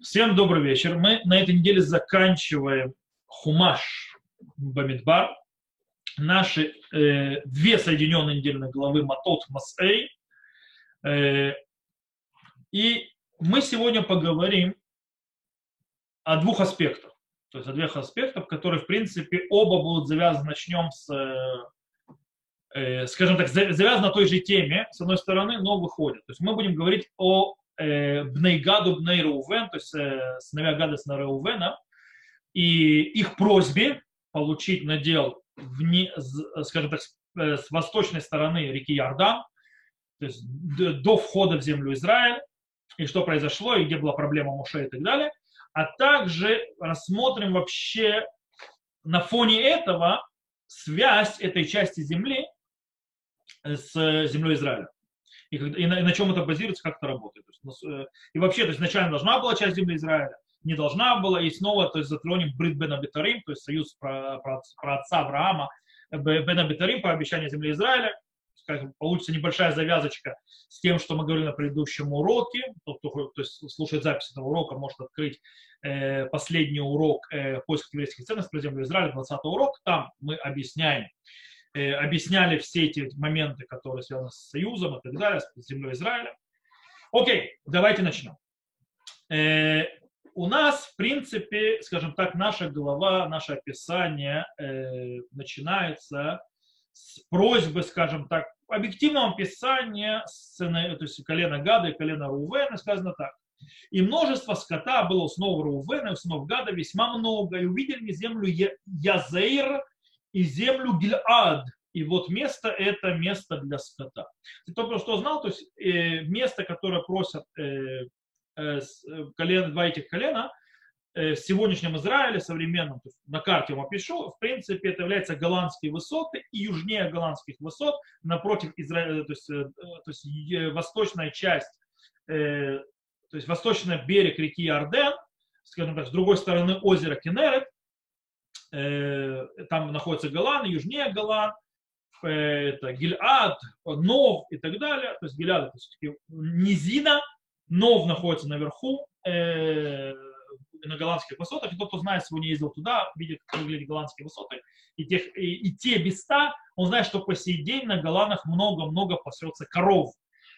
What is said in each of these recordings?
Всем добрый вечер. Мы на этой неделе заканчиваем Хумаш Бамидбар. Наши э, две соединенные недельные главы Матот Масэй. Э, и мы сегодня поговорим о двух аспектах. То есть о двух аспектах, которые, в принципе, оба будут завязаны. Начнем с, э, э скажем так, завязаны на той же теме, с одной стороны, но выходят. То есть мы будем говорить о Э, Бнейгаду Бней Реувен, то есть э, сыновья Гада сына Реувена, и их просьбе получить надел вне, скажем так, э, с восточной стороны реки Ярдан, то есть до входа в землю Израиль, и что произошло, и где была проблема Муше и так далее. А также рассмотрим вообще на фоне этого связь этой части земли с землей Израиля и, и, на, и на чем это базируется, как это работает. То есть, э, и вообще, то есть изначально должна была часть земли Израиля, не должна была, и снова то есть, затронем Брит Бен Абитарим, то есть союз про, про, про отца Авраама, Бен Абитарим по обещанию земли Израиля, как получится небольшая завязочка с тем, что мы говорили на предыдущем уроке. Тот, кто то есть, слушает запись этого урока, может открыть э, последний урок э, поиска еврейских ценностей про землю Израиля, 20 урок. Там мы объясняем Э, объясняли все эти моменты, которые связаны с союзом и так далее, с землей Израиля. Окей, давайте начнем. Э, у нас, в принципе, скажем так, наша глава, наше описание э, начинается с просьбы, скажем так, объективного описания сцены, то есть колена Гада и колена Рувена, сказано так. И множество скота было у снов Рувена и снов Гада весьма много, и увидели землю Язейр и землю Гильад. И вот место это место для скота. Ты только что знал, то есть э, место, которое просят э, э, колено, два этих колена, э, в сегодняшнем Израиле, современном, на карте вам опишу, в принципе, это является голландские высоты и южнее голландских высот, напротив Израиля, то есть, э, то есть э, восточная часть, э, то есть восточный берег реки Арден, скажем так, с другой стороны озера Кенерет, Э, там находится Голан, южнее Голан, э, это Гильад, Нов и так далее. То есть Гильад это низина, Нов находится наверху, э, на голландских высотах. И тот, кто знает, сегодня ездил туда, видит, как выглядят голландские высоты. И, тех, и, и те места, он знает, что по сей день на Голландах много-много пасется коров.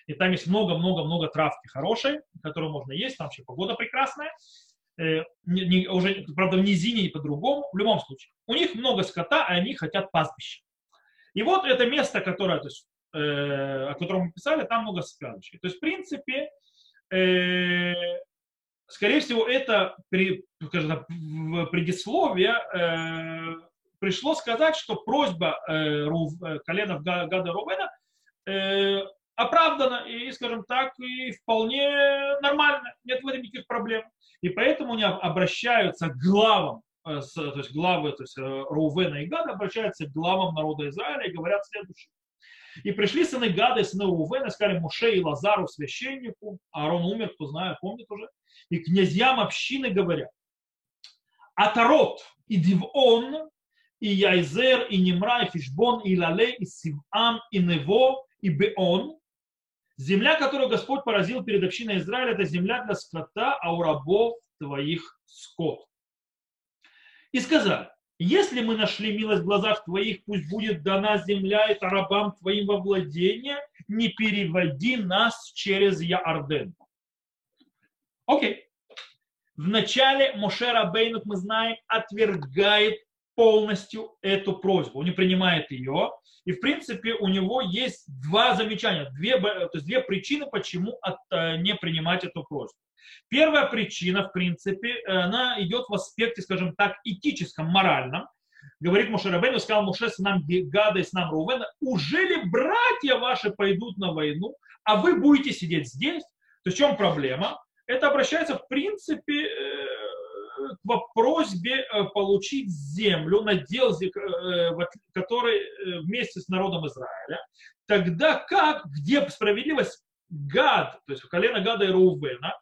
И там есть много-много-много травки хорошей, которую можно есть, там вообще погода прекрасная. Э, не, не, уже, правда, в низине и по-другому, в любом случае. У них много скота, а они хотят пастбища. И вот это место, которое, то есть, э, о котором мы писали, там много складочек. То есть, в принципе, э, скорее всего, это при, скажем, предисловие э, пришло сказать, что просьба э, Рув, э, коленов Гада Рувена э, оправдана и, скажем так, и вполне нормально, нет в этом никаких проблем. И поэтому они обращаются к главам, э, то есть главы, то есть э, Рувена и Гада обращаются к главам народа Израиля и говорят следующее. И пришли сыны Гада и сыны Рувена, сказали Муше и Лазару, священнику, Аарон умер, кто знает, помнит уже, и князьям общины говорят, Атарот и Дивон, и Яйзер, и Немра, и Фишбон, и Лале, и Сивам, и Нево, и Беон, Земля, которую Господь поразил перед общиной Израиля, это земля для скота, а у рабов твоих скот. И сказали, если мы нашли милость в глазах твоих, пусть будет дана земля это рабам твоим во владение, не переводи нас через Яорден. Окей. Вначале Моше Рабейнут, мы знаем, отвергает полностью эту просьбу, он не принимает ее. И, в принципе, у него есть два замечания, две, то есть две причины, почему от, э, не принимать эту просьбу. Первая причина, в принципе, она идет в аспекте, скажем так, этическом, моральном. Говорит Муше Рабейну, сказал Муше нам Гада и нам Рувена, уже ли братья ваши пойдут на войну, а вы будете сидеть здесь? То есть в чем проблема? Это обращается, в принципе, к просьбе э, получить землю, надел, э, который э, вместе с народом Израиля, тогда как, где справедливость, Гад, то есть колено Гада и Рувена,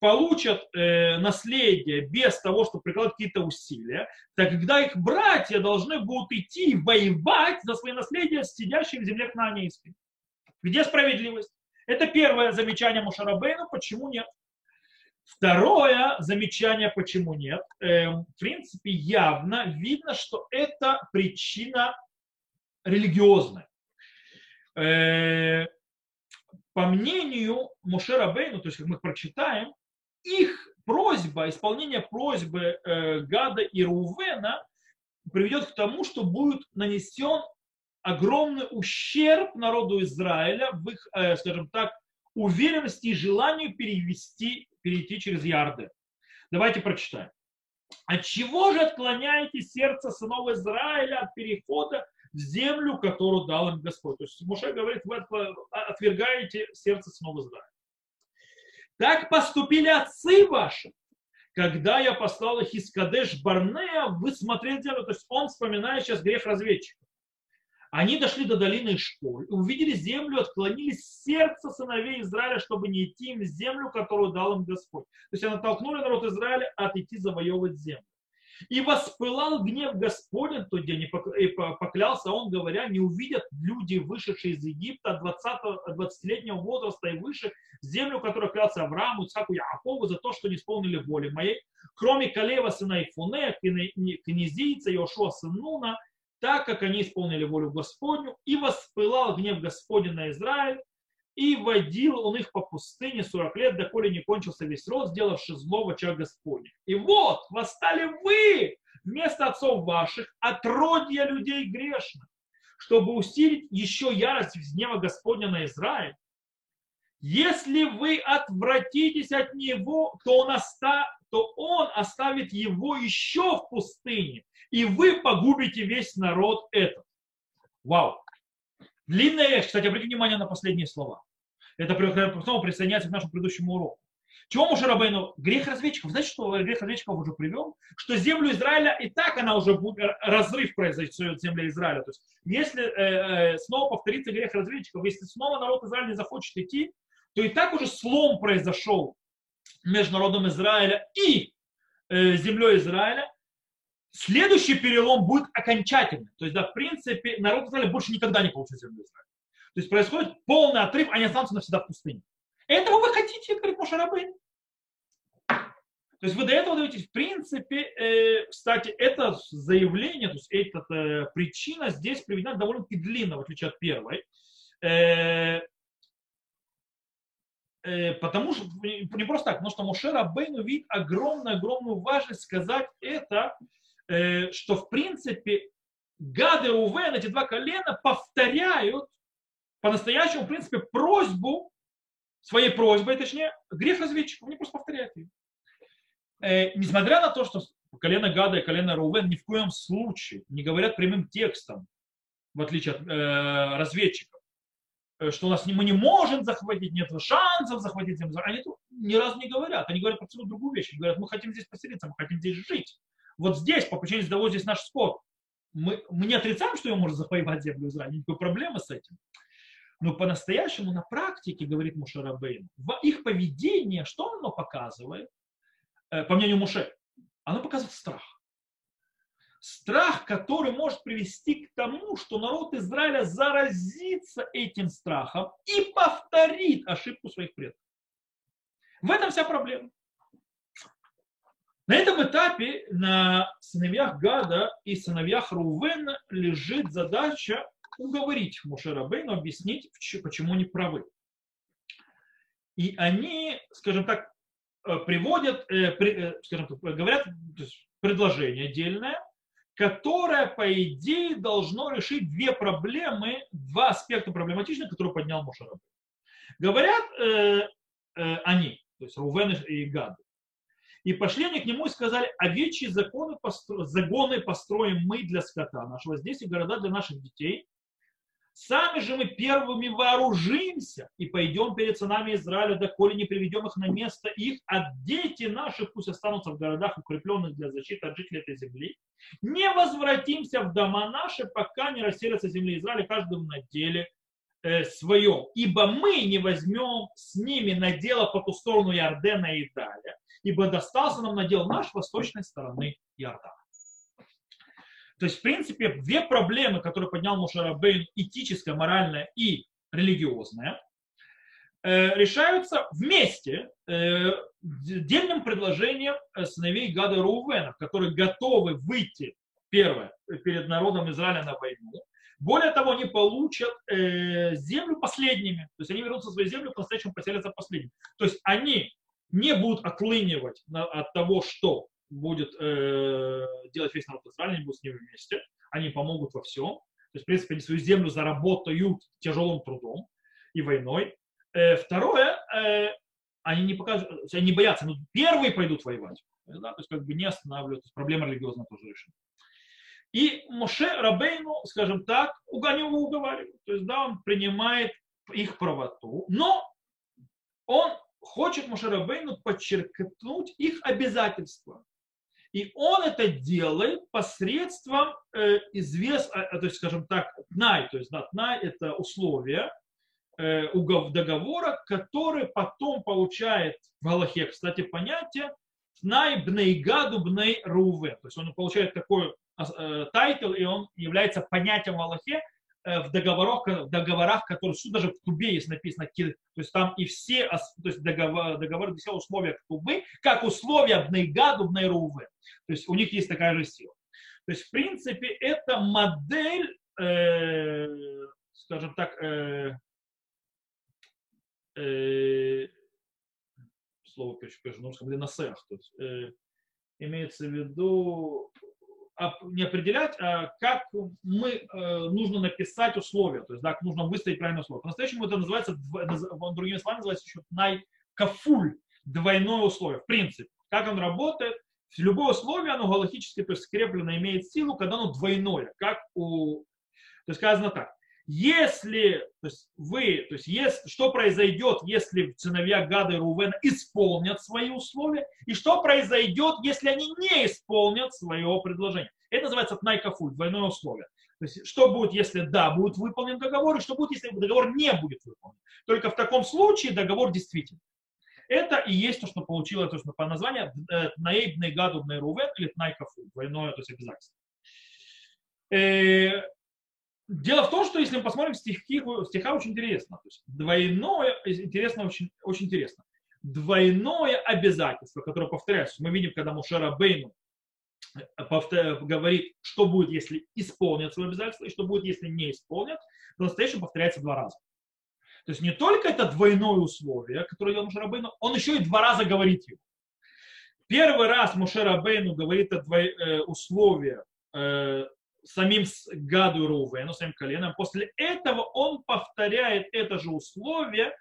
получат э, наследие без того, чтобы прикладывать какие-то усилия, тогда их братья должны будут идти воевать за свои наследия, сидящие в земле Кнаанейской. Где справедливость? Это первое замечание Мушарабейна, почему нет. Второе замечание, почему нет. Эм, в принципе, явно видно, что это причина религиозная. Э, по мнению Мушера Бейну, то есть как мы прочитаем, их просьба, исполнение просьбы э, Гада и Рувена приведет к тому, что будет нанесен огромный ущерб народу Израиля в их, э, скажем так, уверенности и желанию перевести, перейти через Ярды. Давайте прочитаем. От чего же отклоняете сердце сынов Израиля от перехода в землю, которую дал им Господь? То есть Муше говорит, вы отвергаете сердце сынов Израиля. Так поступили отцы ваши, когда я послал их из Кадеш Барнея, вы смотрели землю. То есть он вспоминает сейчас грех разведчиков. Они дошли до долины Школь, увидели землю, отклонились сердце сыновей Израиля, чтобы не идти им в землю, которую дал им Господь. То есть они оттолкнули народ Израиля от идти завоевывать землю. И воспылал гнев Господень тот день, и поклялся он, говоря, не увидят люди, вышедшие из Египта 20-летнего возраста и выше, землю, которую клялся Аврааму, Ицхаку, Яакову за то, что не исполнили воли моей, кроме Калева, сына Ифуне, князийца Йошуа, сын Нуна, так как они исполнили волю Господню, и воспылал гнев Господень на Израиль, и водил он их по пустыне 40 лет, доколе не кончился весь род, сделавший зло в очах Господня. И вот, восстали вы вместо отцов ваших, отродья людей грешных, чтобы усилить еще ярость гнева Господня на Израиль. Если вы отвратитесь от него, то он, оста... то он оставит его еще в пустыне, и вы погубите весь народ этот. Вау! Длинная речь. Кстати, обратите внимание на последние слова. Это снова присоединяется к нашему предыдущему уроку. Чего Мушарабейну? Грех разведчиков. Знаете, что грех разведчиков уже привел? Что землю Израиля и так она уже будет, разрыв произойдет земля Израиля. То есть, если э, э, снова повторится грех разведчиков, если снова народ Израиля не захочет идти, то и так уже слом произошел между народом Израиля и э, землей Израиля, Следующий перелом будет окончательный. То есть, да, в принципе, народ Израиля больше никогда не получит землю Израиля. То есть происходит полный отрыв, они останутся навсегда в пустыне. Этого вы хотите, говорит Мошарабейн. То есть вы до этого даете, в принципе, э, кстати, это заявление, то есть эта э, причина здесь приведена довольно-таки длинно, в отличие от первой. Э, э, потому что, не просто так, потому что Мошера Бейну видит огромную-огромную важность сказать это, что в принципе Гад и Рувен, эти два колена, повторяют по-настоящему, в принципе, просьбу, своей просьбой, точнее, грех разведчиков, они просто повторяют ее. Э, несмотря на то, что колено Гада и колено Рувен ни в коем случае не говорят прямым текстом, в отличие от э, разведчиков, э, что у нас мы не можем захватить, нет шансов захватить. Они ни разу не говорят. Они говорят абсолютно другую вещь. Они говорят, мы хотим здесь поселиться, мы хотим здесь жить. Вот здесь, по причине того, здесь наш спор. Мы, мы не отрицаем, что его можно завоевать землю Израиля, никакой проблемы с этим. Но по-настоящему на практике, говорит Мушарабейн, в их поведении, что оно показывает, э, по мнению Муше, оно показывает страх. Страх, который может привести к тому, что народ Израиля заразится этим страхом и повторит ошибку своих предков. В этом вся проблема. На этом этапе на сыновьях Гада и сыновьях Рувена лежит задача уговорить Мушера Бейну, объяснить, почему они правы. И они, скажем так, э, приводят, э, э, скажем так, говорят предложение отдельное, которое, по идее, должно решить две проблемы, два аспекта проблематичных, которые поднял Мушера Говорят э, э, они, то есть Рувен и Гад, и пошли они к нему и сказали, овечьи законы постро... загоны построим мы для скота нашего здесь и города для наших детей. Сами же мы первыми вооружимся и пойдем перед сынами Израиля, доколе не приведем их на место их, а дети наши пусть останутся в городах, укрепленных для защиты от жителей этой земли. Не возвратимся в дома наши, пока не расселятся земли Израиля, каждым на деле своем. Ибо мы не возьмем с ними на дело по ту сторону Иордена и далее ибо достался нам надел наш восточной стороны Иордана. То есть, в принципе, две проблемы, которые поднял Мушарабейн, этическая, моральная и религиозная, э, решаются вместе э, дельным предложением э, сыновей Гада Рувена, которые готовы выйти, первое, перед народом Израиля на войну. Более того, они получат э, землю последними. То есть они вернутся в свою землю, по-настоящему поселятся последними. То есть они не будут отлынивать на, от того, что будет э, делать весь народ Израиля, они будут с ними вместе, они помогут во всем. То есть, в принципе, они свою землю заработают тяжелым трудом и войной. Э, второе, э, они не покажут, они боятся, но первые пойдут воевать. Да, то есть как бы не останавливают, проблема религиозная тоже решена. И Моше Рабейну, скажем так, они его уговаривают. То есть, да, он принимает их правоту, но он хочет Моше Рабейну подчеркнуть их обязательства. И он это делает посредством э, извест, э, то есть, скажем так, тнай, то есть да, тнай это условия э, договора, который потом получает в Галахе, кстати, понятие тнай бнейгаду бней руве. То есть он получает такой э, тайтл, и он является понятием в Аллахе, Э, в договорах, в договорах, которые суд даже в Тубе есть написано, то есть там и все, то есть договор, договор все условия Тубы, как условия Бнейгаду, Бнейруве. То есть у них есть такая же сила. То есть в принципе это модель, э, скажем так, э, э, слово, конечно, на русском, то есть э, имеется в виду не определять, а как мы э, нужно написать условия, то есть да, нужно выставить правильные условия. По-настоящему это называется, другими словами, называется еще найкафуль, двойное условие. В принципе, как он работает, любое условие, оно галактически, то есть скреплено, имеет силу, когда оно двойное, как у... То есть сказано так, если, то есть вы, то есть если, что произойдет, если сыновья Гада и Рувена исполнят свои условия, и что произойдет, если они не исполнят своего предложения. Это называется тнайкафуль, двойное условие. То есть, что будет, если да, будет выполнен договор, и что будет, если договор не будет выполнен. Только в таком случае договор действительно. Это и есть то, что получилось то, что по названию э, Наэйбный Гаду Рувен или Тнайкафуль, двойное то есть обязательство. Э, Дело в том, что если мы посмотрим стихи, стиха очень интересно. То есть двойное, интересно, очень, очень интересно. Двойное обязательство, которое повторяется. Мы видим, когда Мушера Бейну повтор... говорит, что будет, если исполнят свое обязательство, и что будет, если не исполнят, по-настоящему повторяется два раза. То есть не только это двойное условие, которое делал Мушера Бейну, он еще и два раза говорит его. Первый раз Мушера Бейну говорит это двой... Э, условие э, самим Гаду Рувену, самим коленом. После этого он повторяет это же условие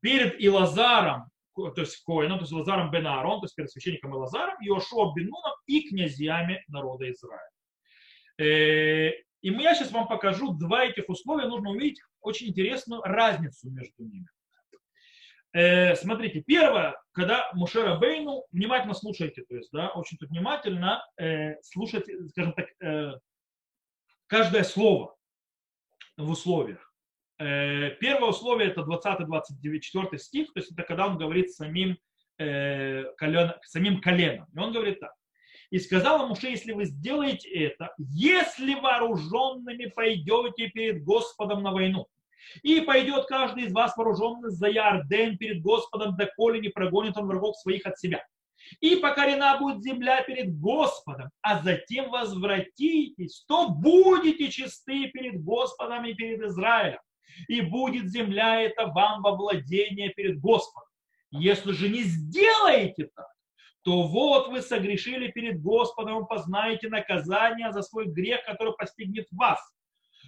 перед Илазаром, то есть Коином, то есть Лазаром бен Аарон, то есть перед священником Илазаром, Иошуа бен Нуном и князьями народа Израиля. Э, и я сейчас вам покажу два этих условия. Нужно увидеть очень интересную разницу между ними. Э, смотрите, первое, когда Мушера Бейну, внимательно слушайте, то есть, да, очень тут внимательно э, слушайте, скажем так, каждое слово в условиях. Э, первое условие это 20-24 стих, то есть это когда он говорит самим, э, колен, самим коленом. И он говорит так. И сказал ему, что если вы сделаете это, если вооруженными пойдете перед Господом на войну, и пойдет каждый из вас вооруженный за Ярден перед Господом, доколе не прогонит он врагов своих от себя и покорена будет земля перед Господом, а затем возвратитесь, то будете чисты перед Господом и перед Израилем, и будет земля эта вам во владение перед Господом. Если же не сделаете так, то вот вы согрешили перед Господом познаете наказание за свой грех, который постигнет вас.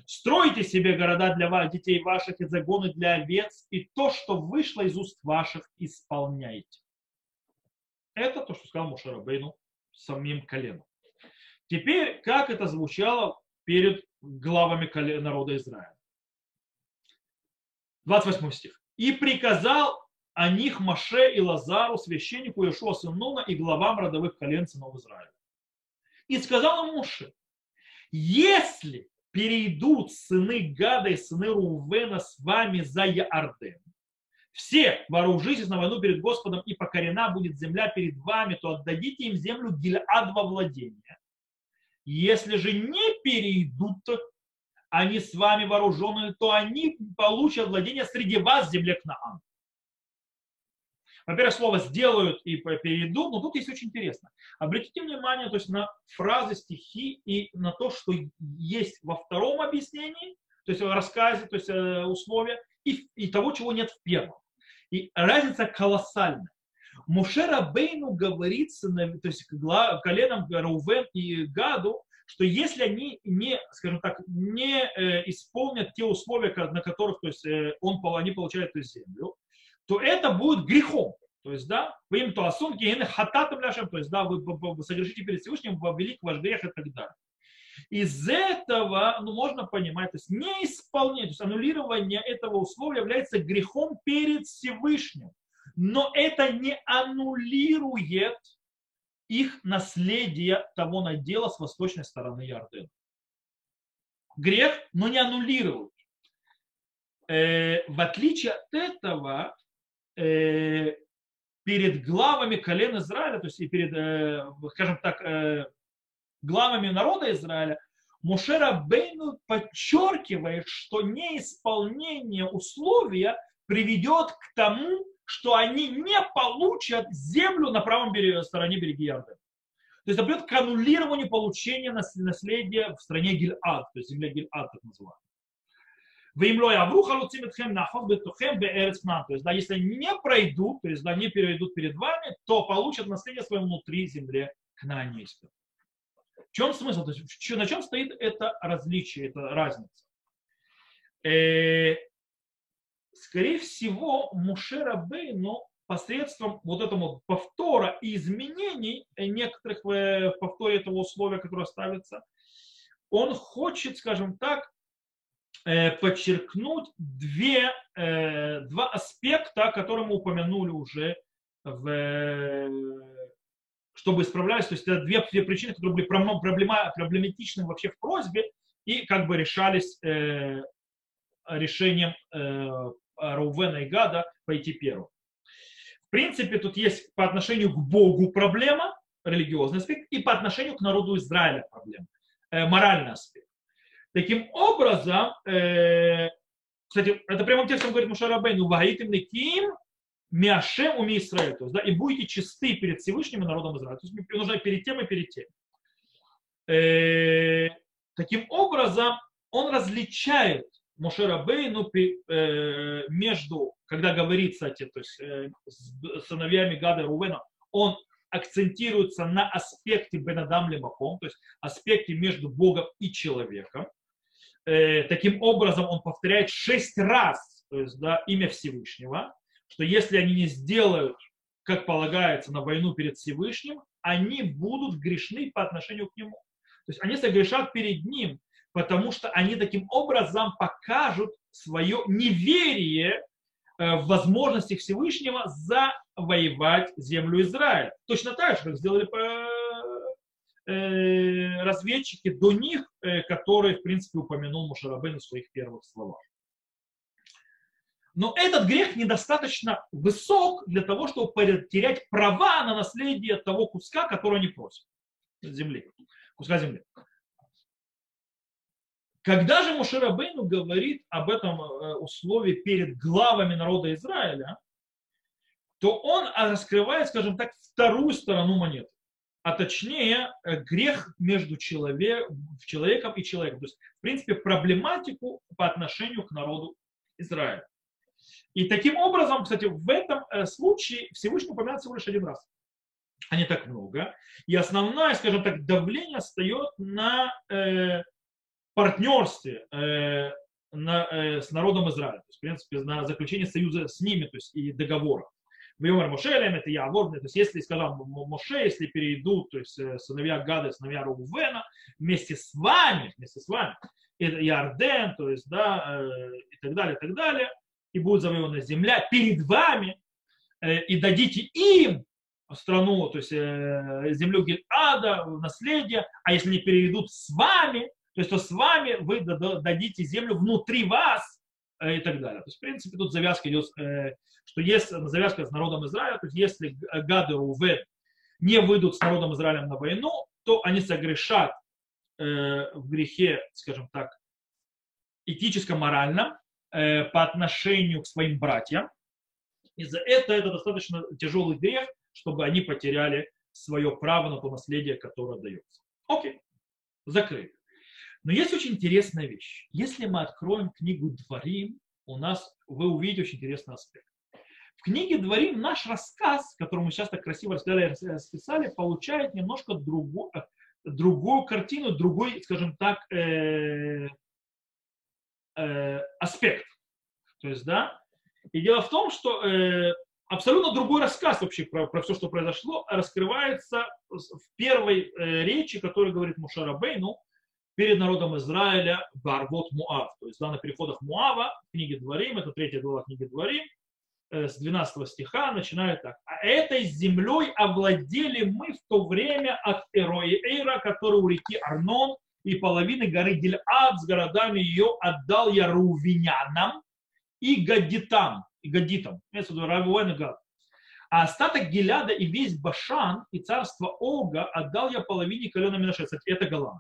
Стройте себе города для вас, детей ваших и загоны для овец, и то, что вышло из уст ваших, исполняйте. Это то, что сказал Мушарабейну самим коленом. Теперь, как это звучало перед главами народа Израиля. 28 стих. «И приказал о них Маше и Лазару, священнику Иешуа сын Нуна и главам родовых колен сынов Израиля. И сказал ему Муше, если перейдут сыны Гада и сыны Рувена с вами за Яарден, все вооружитесь на войну перед Господом, и покорена будет земля перед вами, то отдадите им землю Гильад во владение. Если же не перейдут они с вами вооруженные, то они получат владение среди вас земле Кнаан. Во-первых, слово сделают и перейдут, но тут есть очень интересно. Обратите внимание то есть, на фразы, стихи и на то, что есть во втором объяснении, то есть в рассказе, то есть э, условия, и, и того, чего нет в первом. И разница колоссальная. Мушера Бейну говорится, то есть коленом Рувен и Гаду, что если они не, скажем так, не э, исполнят те условия, на которых то есть, э, он, они получают эту землю, то это будет грехом. То есть, да, вы им то асун гиены хататом ляшем, то есть, да, вы, вы, вы согрешите перед Всевышним, велик ваш грех и так далее. Из этого ну, можно понимать, то есть неисполнение, то есть аннулирование этого условия является грехом перед Всевышним. Но это не аннулирует их наследие того надела с восточной стороны Ярдена. Грех, но не аннулирует. Э, в отличие от этого, э, перед главами колен Израиля, то есть и перед, э, скажем так, э, главами народа Израиля, Мушера Бейну подчеркивает, что неисполнение условия приведет к тому, что они не получат землю на правом береге, стороне береги Ярдена. То есть это придет к аннулированию получения наследия в стране Гильад, то есть земля Гильад так называемая. Вимлой Авру халуцим этхем наход бетухем беэрец То есть, да, если не пройдут, то есть, да, не перейдут перед вами, то получат наследие свое внутри земли кнаанейской. Чем смысл? То есть, на чем стоит это различие, это разница? Э, скорее всего, Мушера Бейну посредством вот этого повтора и изменений некоторых в повторе этого условия, которое ставится, он хочет, скажем так, э, подчеркнуть две, э, два аспекта, которые мы упомянули уже, в, чтобы исправлялись. То есть это две, две причины, которые были проблема, проблематичны вообще в просьбе и как бы решались э, решением Рувена и Гада пойти первым. В принципе, тут есть по отношению к Богу проблема, религиозный аспект, и по отношению к народу Израиля проблема, э, моральный аспект. Таким образом, э, кстати, это прямым текстом говорит Мушарабейну, «Ваитим неким мяшем уми Израиль», то есть, да, и будете чисты перед Всевышним и народом Израиля. То есть нужно перед тем и перед тем. Э, таким образом, он различает Мошера Бейну э, между, когда говорит, кстати, то есть э, с сыновьями Гада и Рувена, он акцентируется на аспекте Бенадам Лемаком, то есть аспекте между Богом и человеком. Э, таким образом, он повторяет шесть раз то есть, да, имя Всевышнего, что если они не сделают, как полагается, на войну перед Всевышним, они будут грешны по отношению к нему. То есть они согрешат перед ним, потому что они таким образом покажут свое неверие э, в возможности Всевышнего завоевать землю Израиля. Точно так же, как сделали э, разведчики до них, э, которые, в принципе, упомянул Мушарабейн в своих первых словах. Но этот грех недостаточно высок для того, чтобы потерять права на наследие того куска, который они просят. Земли. Куска земли. Когда же Мушерабейну говорит об этом э, условии перед главами народа Израиля, то он раскрывает, скажем так, вторую сторону монеты, а точнее э, грех между человек, человеком и человеком. То есть, в принципе, проблематику по отношению к народу Израиля. И таким образом, кстати, в этом э, случае Всевышний упоминает всего лишь один раз, а не так много. И основное, скажем так, давление встает на партнерстве э, на, э, с народом Израиля, то есть, в принципе, на заключение союза с ними, то есть и договора. Вьомер Мошелем, это я, то есть если, сказал Моше, если перейдут, то есть э, сыновья Гада, сыновья Рувена, вместе с вами, вместе с вами, и Арден, то есть, да, э, и так далее, и так далее, и будет завоевана земля перед вами, э, и дадите им страну, то есть э, землю Гильада, наследие, а если не перейдут с вами, то есть, то с вами вы дадите землю внутри вас э, и так далее. То есть, в принципе, тут завязка идет, что есть завязка с народом Израиля, то есть, если гады Рувен не выйдут с народом Израилем на войну, то они согрешат в грехе, скажем так, этическо-моральном по отношению к своим братьям, И за это это достаточно тяжелый грех, чтобы они потеряли свое право на то наследие, которое дается. Окей, закрыли. Но есть очень интересная вещь. Если мы откроем книгу Дворим, у нас вы увидите очень интересный аспект. В книге Дворим наш рассказ, который мы сейчас так красиво расписали, получает немножко другую, другую картину, другой, скажем так, э, э, аспект. То есть, да, и дело в том, что э, абсолютно другой рассказ вообще про, про все, что произошло, раскрывается в первой э, речи, которую говорит Мушара Бейну перед народом Израиля Барвот Муав. То есть да, на переходах Муава, книги Дворим, это третья глава книги Дворим, э, с 12 стиха начинает так. «А этой землей овладели мы в то время от Эрои Эйра, который у реки Арнон, и половины горы Гильад с городами ее отдал я Рувинянам и Гадитам, и Гадитам. А остаток Гиляда и весь Башан и царство Ога отдал я половине колена Минаше, это Голан.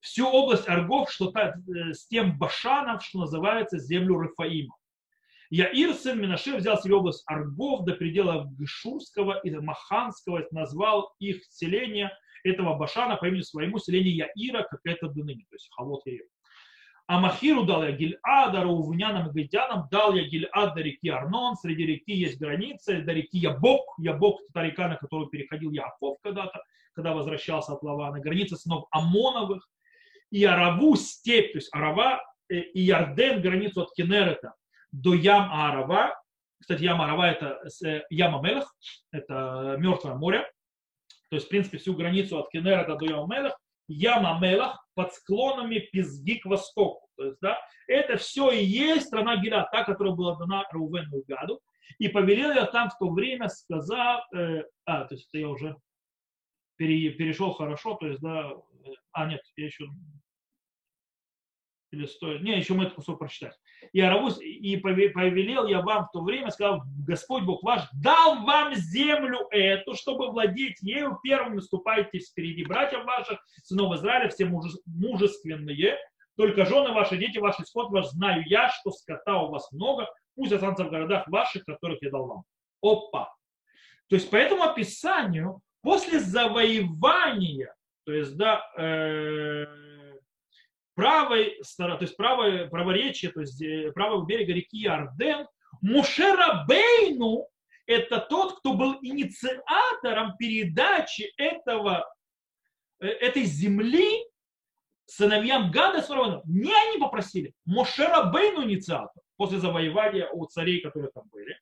Всю область Аргов, что та, э, с тем Башаном, что называется землю Рафаима. Яир, сын Минаше, взял себе область Аргов до предела Гшурского и Маханского, назвал их селение этого Башана по имени своему селению Яира, как это до ныне, то есть Халот Яир. А Махиру дал я Гильада, Раувнянам и Гайдянам, дал я Гильад до реки Арнон, среди реки есть граница, до реки Ябок, Ябок та река, на которую переходил Яков когда-то, когда возвращался от Лавана, граница сынов Амоновых, и Араву степь, то есть Арава э, и Ярден, границу от Кенерета до Ям Арава, кстати, Ям Арава это э, Яма Мелех, это Мертвое море, то есть, в принципе, всю границу от Кенерета до Яма Мелех, Яма Мелах под склонами Пизги к востоку. То есть, да, это все и есть страна Гиля, та, которая была дана Рувену и Гаду. И повелел я там в то время, сказав, э, а, то есть это я уже пере, перешел хорошо, то есть, да, э, а, нет, я еще или стоит, не, еще мы этот кусок прочитать. И Аравус, и повелел я вам в то время, сказал, Господь Бог ваш дал вам землю эту, чтобы владеть ею, первым наступайте впереди братьев ваших, сынов Израиля, все мужественные, только жены ваши, дети ваши, скот ваш, знаю я, что скота у вас много, пусть останутся в городах ваших, которых я дал вам. Опа! То есть по этому описанию, после завоевания, то есть, да, э, правой стороны, то есть правое, праворечие, то есть э, правого берега реки Арден, Мушера Бейну это тот, кто был инициатором передачи этого, э, этой земли сыновьям Гада фараоном. Не они попросили, Мошера Бейну инициатор после завоевания у царей, которые там были.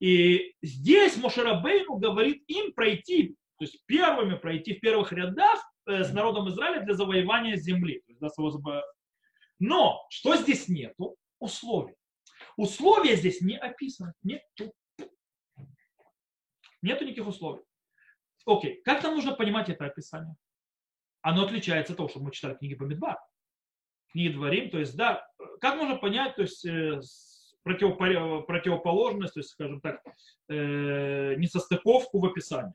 И здесь Мошера Бейну говорит им пройти, то есть первыми пройти в первых рядах Э, с народом Израиля для завоевания земли. Но что здесь нету? Условий. Условия здесь не описаны. Нету. Нету никаких условий. Окей, как нам нужно понимать это описание? Оно отличается от того, что мы читали книги по Медбар. Книги Дворим, то есть, да, как можно понять, то есть, э, противоположность, то есть, скажем так, э, несостыковку в описании.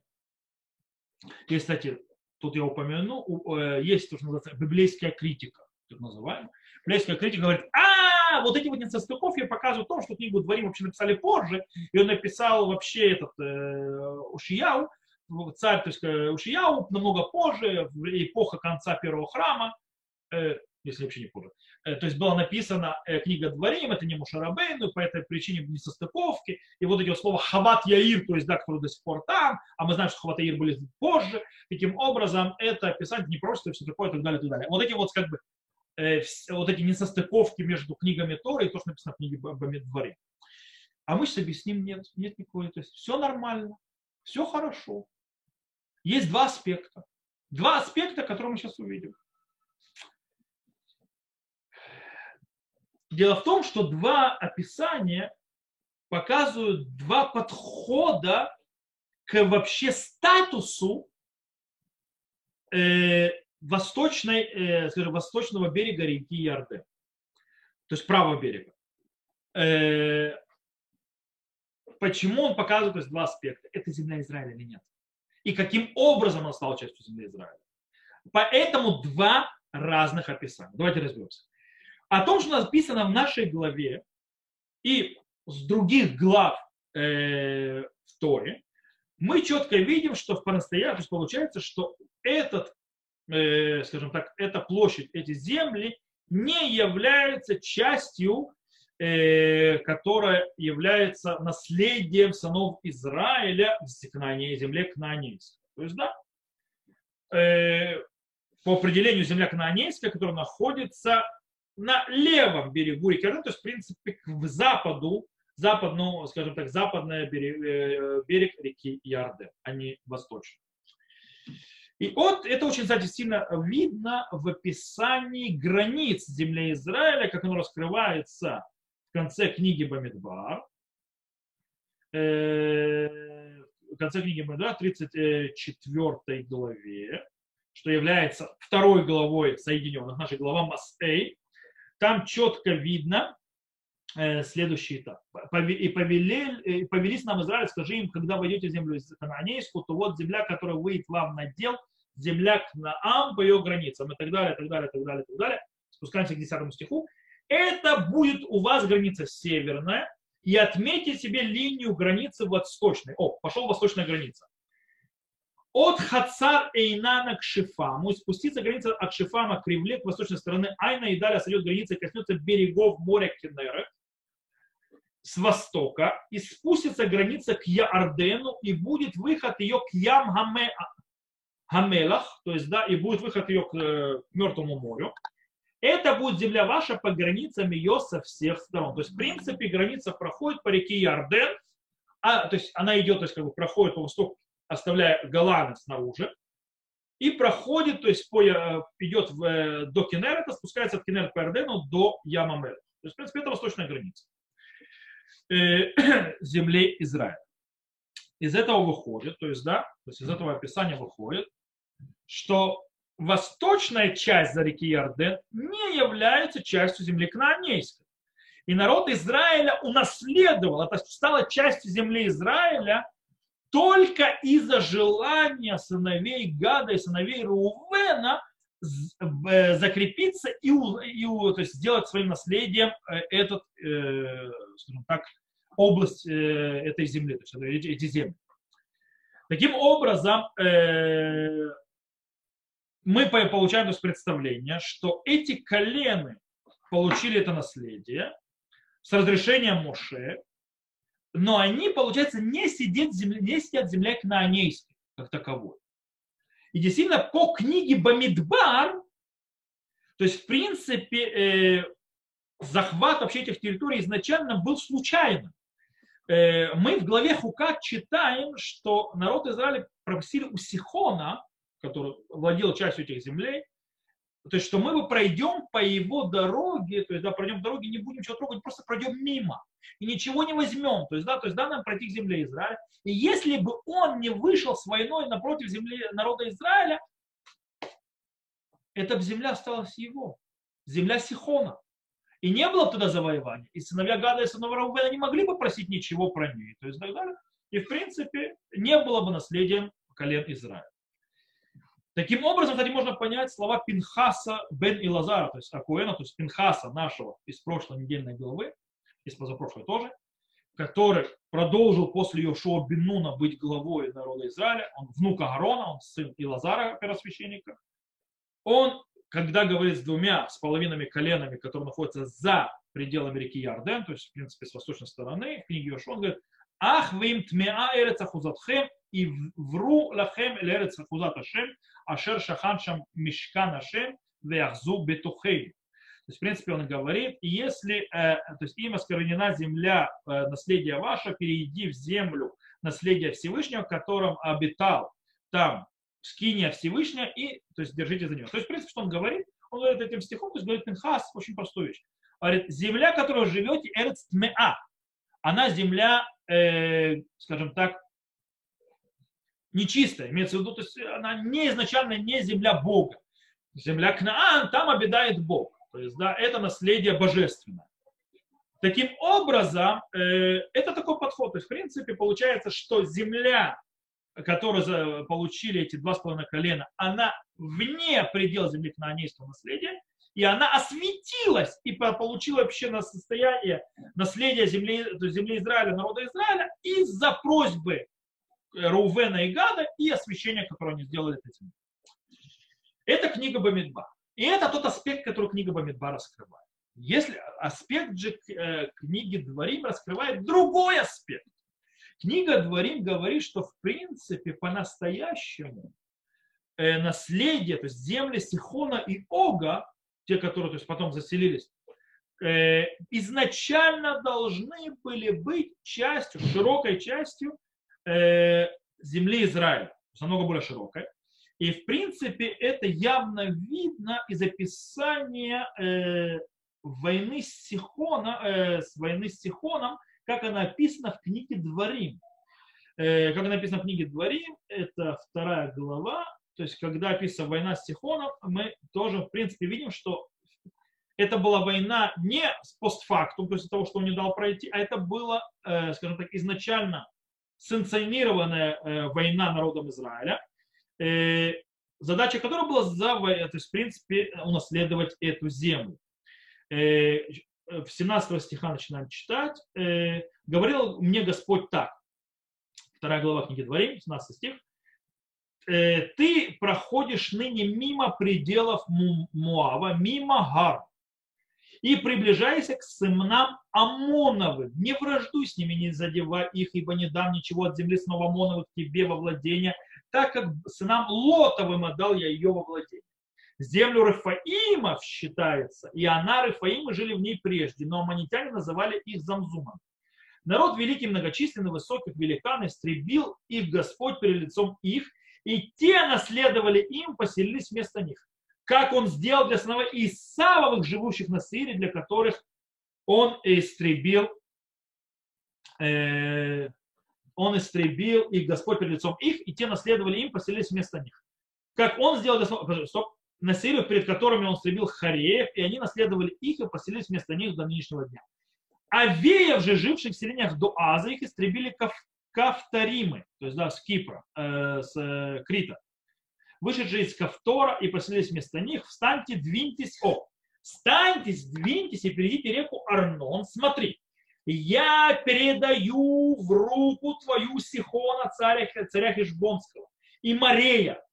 И, кстати, тут я упомяну, э, есть то, что называется библейская критика, так называемая. Библейская критика говорит, а, вот эти вот несостыковки показывают то, что книгу Дворим вообще написали позже, и он написал вообще этот э, Ушияу, царь, то есть э, Ушияу намного позже, эпоха конца первого храма, э, если вообще не позже. Э, то есть была написана э, книга Дворим, это не Мушарабейну, по этой причине несостыковки. И вот эти слова Хават Яир, то есть, да, которые до сих пор там, а мы знаем, что Хават Яир были позже. Таким образом, это описание не просто все такое, и так далее, и так далее. Вот эти вот как бы э, вот эти несостыковки между книгами Торы и то, что написано в книге Дворим. А мы сейчас объясним, нет, нет никакой. То есть все нормально, все хорошо. Есть два аспекта. Два аспекта, которые мы сейчас увидим. Дело в том, что два описания показывают два подхода к вообще статусу э, восточной, э, скажем, восточного берега реки Ярден, то есть правого берега. Э, почему он показывает то есть, два аспекта? Это земля Израиля или нет? И каким образом он стал частью земли Израиля? Поэтому два разных описания. Давайте разберемся о том, что написано в нашей главе и с других глав э, в Торе, мы четко видим, что в по-настоящему, получается, что этот, э, скажем так, эта площадь, эти земли не являются частью, э, которая является наследием сынов Израиля в Кнане, земле Кнаанейской. То есть, да, э, по определению земля Кнаанейская, которая находится на левом берегу реки Иордан, то есть, в принципе, к западу, западную, скажем так, западный берег, э, берег реки Ярден, а не восточный. И вот это очень, кстати, сильно видно в описании границ земли Израиля, как оно раскрывается в конце книги Бамидбар. Э, в конце книги Бамидбар, 34 главе, что является второй главой соединенных, наша глава Масей, там четко видно э, следующий этап. И, повелели, э, и повелись нам Израиль, скажи им, когда войдете в землю Кананейскую, то вот земля, которая выйдет вам на дел, земля Кнаам по ее границам и так далее, и так далее, и так далее, и так далее. Спускаемся к 10 стиху. Это будет у вас граница северная, и отметьте себе линию границы восточной. О, пошел восточная граница. От Хацар Эйнана к Шифаму, спуститься граница от Шифама к Кривле, к восточной стороны Айна, и далее сойдет граница и коснется берегов моря Кенера с востока, и спустится граница к Яордену, и будет выход ее к Ям Хамелах, то есть, да, и будет выход ее к, э, к Мертвому морю. Это будет земля ваша по границам ее со всех сторон. То есть, в принципе, граница проходит по реке Ярден, а, то есть она идет, то есть, как бы проходит по востоку, оставляя Голланы снаружи, и проходит, то есть по, э, идет в, э, до Кенерета, спускается от Кенерета по Ярдену до Ямамера. То есть, в принципе, это восточная граница земли Израиля. Из этого выходит, то есть, да, то есть из этого описания выходит, что восточная часть за реки Ярден не является частью земли Кнаанейской. И народ Израиля унаследовал, это стало частью земли Израиля только из-за желания сыновей Гада и сыновей Рувена э, закрепиться и, и то есть сделать своим наследием э, этот, э, скажем так, область этой земли, то есть эти земли. Таким образом, мы получаем то есть, представление, что эти колены получили это наследие с разрешением Моше, но они, получается, не сидят, в земле, не сидят в земле кнаанейской, как таковой. И действительно, по книге Бамидбар, то есть, в принципе, э, захват вообще этих территорий изначально был случайным. Э, мы в главе Хука читаем, что народ Израиля просили у Сихона, который владел частью этих землей, то есть, что мы пройдем по его дороге, то есть, да, пройдем дороге, не будем ничего трогать, просто пройдем мимо и ничего не возьмем. То есть, да, то есть, да, нам пройти к земле Израиля. И если бы он не вышел с войной напротив земли народа Израиля, эта земля осталась его. Земля Сихона. И не было туда завоевания. И сыновья Гада и сыновья Раубена не могли бы просить ничего про нее. То есть, так далее. И, в принципе, не было бы наследием колен Израиля. Таким образом, кстати, можно понять слова Пинхаса бен Илазара, то есть Акуэна, то есть Пинхаса нашего из прошлой недельной главы, из позапрошлой тоже, который продолжил после Йошуа Бенуна быть главой народа Израиля, он внук Агарона, он сын Илазара, первосвященника. Он, когда говорит с двумя, с половинами коленами, которые находятся за пределами реки Ярден, то есть, в принципе, с восточной стороны, в книге Йошуа, он говорит, Ах, вы им тмеа эрец и вру лахем эрец ахузат ашем, ашер шахан шам мишкан ашем, веахзу бетухей. То есть, в принципе, он говорит, если, э, то есть, им осквернена земля, э, наследие ваше, перейди в землю наследие Всевышнего, в котором обитал там скиния Всевышняя, и, то есть, держите за него. То есть, в принципе, что он говорит? Он говорит этим стихом, то есть, говорит Пинхас, очень простую вещь. Говорит, земля, в которой живете, эрец тмеа, она земля, э, скажем так, нечистая, имеется в виду, то есть она не изначально не земля Бога. Земля Кнаан, там обитает Бог. То есть, да, это наследие божественное. Таким образом, э, это такой подход. То есть, в принципе, получается, что земля, которую получили эти два с половиной колена, она вне предел земли кнаанейского наследия, и она осветилась и получила вообще на состояние наследия земли, земли Израиля, народа Израиля из-за просьбы Рувена и Гада и освящения, которое они сделали этим. Это книга Бамидба. И это тот аспект, который книга Бамидба раскрывает. Если аспект же э, книги Дворим раскрывает другой аспект. Книга Дворим говорит, что в принципе по-настоящему э, наследие, то есть земли Сихона и Ога, те, которые то есть, потом заселились, э, изначально должны были быть частью, широкой частью земли Израиля, намного более широкой. И в принципе это явно видно из описания войны с, Сихона, э, с войны с Сихоном, как она описана в книге Дворим. Э, как она описана в книге Дворим, это вторая глава, то есть когда описана война с Сихоном, мы тоже в принципе видим, что это была война не с постфактум, то есть того, что он не дал пройти, а это была, э, скажем так, изначально санкционированная э, война народом Израиля, э, задача которой была за, то есть, в принципе, унаследовать эту землю. Э, в 17 стиха начинаем читать, э, говорил мне Господь так, вторая глава книги Дворим, 17 стих, «Э, ты проходишь ныне мимо пределов Муава, мимо Гар, и приближайся к сынам Амоновым. Не враждуй с ними, не задевай их, ибо не дам ничего от земли снова Амоновых тебе во владение, так как сынам Лотовым отдал я ее во владение землю Рафаимов считается, и она, Рафаимы, жили в ней прежде, но аманитяне называли их Замзумом. Народ великий, многочисленный, высоких великан истребил их Господь перед лицом их, и те наследовали им, поселились вместо них. Как он сделал для сынов Исавовых, живущих на Сире, для которых он истребил, э, он истребил их Господь перед лицом их, и те наследовали им, поселились вместо них. Как он сделал для сынов... Стоп на север, перед которыми он стребил Хареев, и они наследовали их и поселились вместо них до нынешнего дня. А Веев же, живших в селениях до Аза, их истребили кав, Кавторимы, то есть да, с Кипра, э, с э, Крита. Вышедшие из Кавтора и поселились вместо них, встаньте, двиньтесь, о, встаньтесь, двиньтесь и перейдите реку Арнон, смотри, я передаю в руку твою Сихона, царя, царя Хешбонского, и Марея,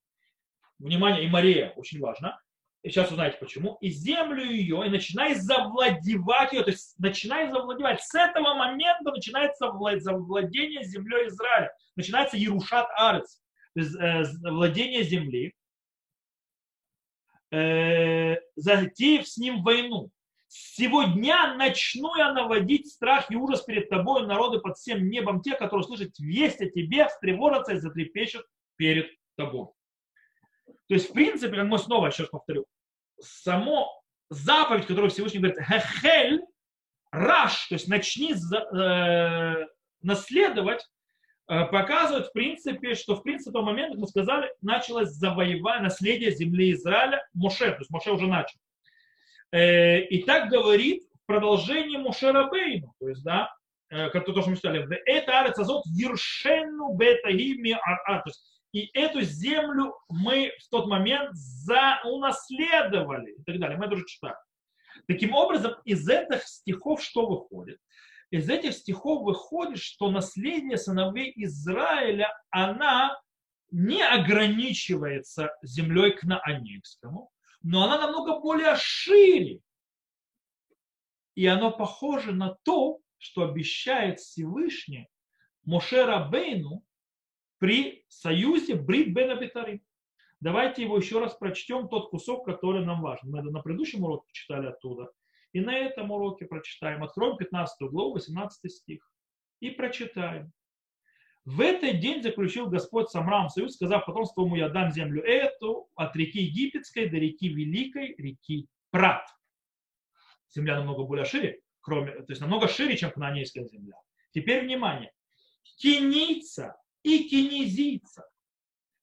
внимание, и Мария, очень важно, сейчас узнаете почему, и землю ее, и начинай завладевать ее, то есть начинай завладевать. С этого момента начинается завладение землей Израиля, начинается Ярушат Арец, владение земли, затеяв с ним войну. С сего дня начну я наводить страх и ужас перед тобой, народы под всем небом, те, которые слышат весть о тебе, встревожатся и затрепещут перед тобой. То есть, в принципе, как мы снова еще раз повторю, само заповедь, которую Всевышний говорит, хехель, раш, то есть начни э, наследовать, показывает, в принципе, что, в принципе, тот момент, как мы сказали, началось завоевание наследие земли Израиля Моше, то есть Моше уже начал. Э, и так говорит в продолжении Моше Рабейну, то есть, да, э, как то, что мы читали, это арец азот ершену бетагими ар, то есть и эту землю мы в тот момент за, унаследовали и так далее. Мы это уже читали. Таким образом, из этих стихов что выходит? Из этих стихов выходит, что наследие сыновей Израиля, она не ограничивается землей к Наанейскому, но она намного более шире. И оно похоже на то, что обещает Всевышний Моше Рабейну при союзе Брит Бен Абитарим. Давайте его еще раз прочтем, тот кусок, который нам важен. Мы это на предыдущем уроке читали оттуда. И на этом уроке прочитаем. Откроем 15 главу, 18 стих. И прочитаем. В этот день заключил Господь с Амраам союз, сказав потомству ему, я дам землю эту от реки Египетской до реки Великой, реки Прат. Земля намного более шире, кроме, то есть намного шире, чем Кнанейская земля. Теперь внимание. Киница и кинезийца,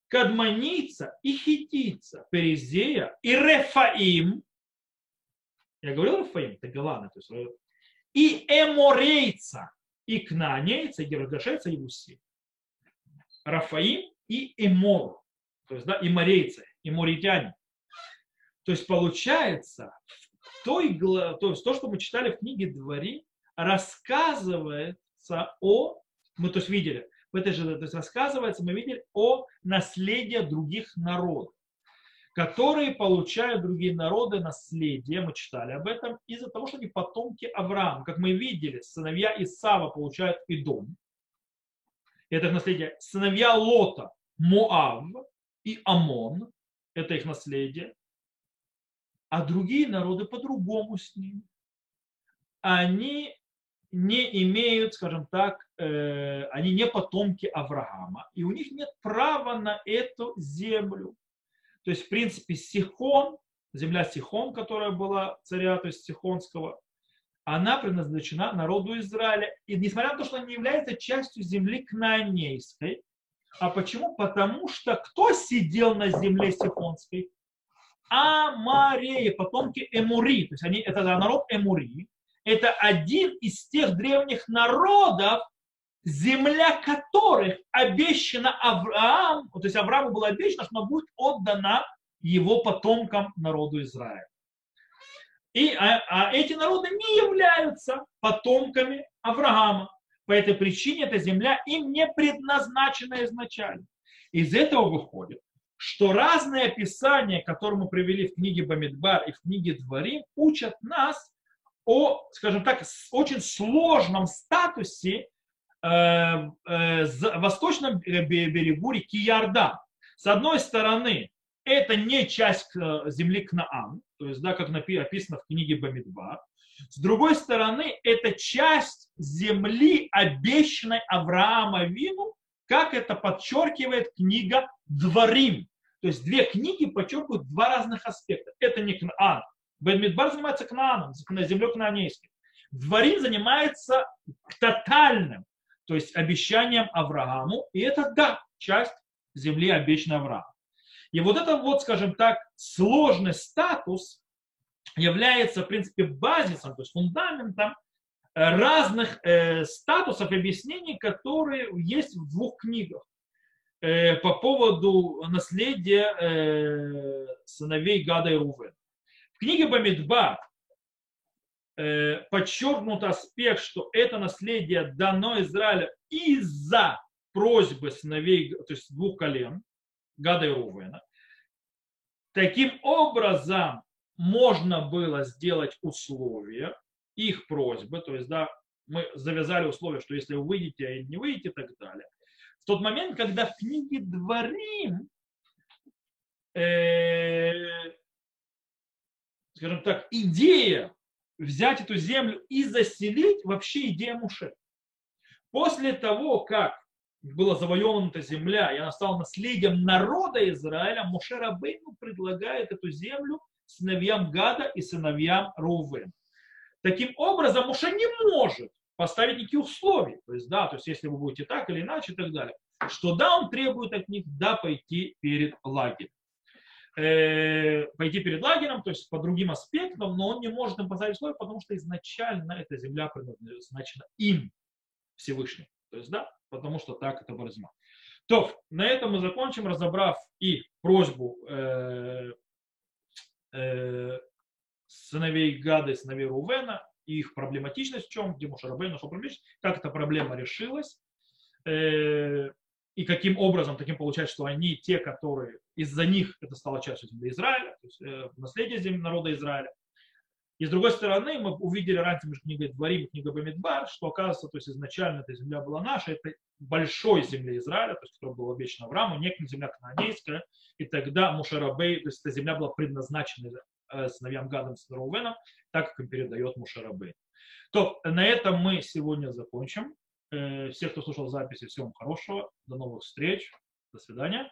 кадманийца и хитийца, Перезея и Рефаим. Я говорил Рефаим, это Голланы, то есть, э, и эморейца, и кнанейца, и геродашейца, и уси. Рафаим и эмор, то есть, да, и морейцы, и моритяне. То есть получается, той, то, есть то, что мы читали в книге Двори, рассказывается о, мы то есть видели, в этой же, то есть рассказывается, мы видели о наследии других народов, которые получают другие народы наследие, мы читали об этом, из-за того, что они потомки Авраама. Как мы видели, сыновья Исава получают Идом, это их наследие. Сыновья Лота, Моав и Амон, это их наследие. А другие народы по-другому с ними. Они не имеют, скажем так, э, они не потомки Авраама, и у них нет права на эту землю. То есть, в принципе, Сихон, земля Сихон, которая была царя, то есть Сихонского, она предназначена народу Израиля. И несмотря на то, что она не является частью земли Кнаанейской, а почему? Потому что кто сидел на земле Сихонской? Амареи, потомки Эмури. То есть они, это народ Эмури. Это один из тех древних народов, земля которых обещана Авраам, то есть Аврааму было обещано, что она будет отдана его потомкам народу Израиля. И, а, а эти народы не являются потомками Авраама. По этой причине эта земля им не предназначена изначально. Из этого выходит, что разные описания, которые мы привели в книге Бамидбар и в книге Дворим, учат нас о, скажем так, очень сложном статусе восточном берегу реки Иордан. С одной стороны, это не часть э, земли Кнаан, то есть, да, как описано в книге Бамидбар. С другой стороны, это часть земли, обещанной Авраама Вину, как это подчеркивает книга Дворим. То есть две книги подчеркивают два разных аспекта. Это не Кнаан. Бамидбар занимается Кнааном, землей кнаанейской. Дворим занимается тотальным, то есть обещанием Аврааму. И это, да, часть земли, обещанной Аврааму. И вот это вот, скажем так, сложный статус является, в принципе, базисом, то есть фундаментом э, разных э, статусов объяснений, которые есть в двух книгах э, по поводу наследия э, сыновей Гада и Рувена. В книге Бамидба э, подчеркнут аспект, что это наследие дано Израилю из-за просьбы сыновей, то есть двух колен, Гада и Рувена. Таким образом, можно было сделать условия их просьбы, то есть, да, мы завязали условия, что если вы выйдете или не выйдете и так далее. В тот момент, когда в книге Дворим, э, скажем так, идея взять эту землю и заселить, вообще идея Муше. После того, как была завоевана эта земля, и она стала наследием народа Израиля, Моше Рабейну предлагает эту землю сыновьям Гада и сыновьям Рувена. Таким образом, Моше не может поставить никаких условий. То есть, да, то есть, если вы будете так или иначе и так далее. Что да, он требует от них, да, пойти перед лагерем. Э, пойти перед лагерем, то есть по другим аспектам, но он не может им поставить условия, потому что изначально эта земля предназначена им, Всевышним. То есть, да, потому что так это Барзма. То, на этом мы закончим, разобрав и просьбу э, э, сыновей Гады, сыновей Рувена, их проблематичность в чем, где Мушарабей нашел проблематичность, как эта проблема решилась, э, и каким образом таким получается, что они те, которые из-за них это стало частью земли Израиля, то есть э, наследие земли народа Израиля. И с другой стороны, мы увидели раньше между книгой Дворим и книгой Бамидбар, что оказывается, то есть изначально эта земля была наша, это большой земли Израиля, то есть которая была обещана Аврааму, не земля канадейская, и тогда Мушарабей, то есть эта земля была предназначена э, сыновьям Гадом и Рувеном, так как им передает Мушарабей. То на этом мы сегодня закончим. Э, всех, кто слушал записи, всего вам хорошего, до новых встреч, до свидания.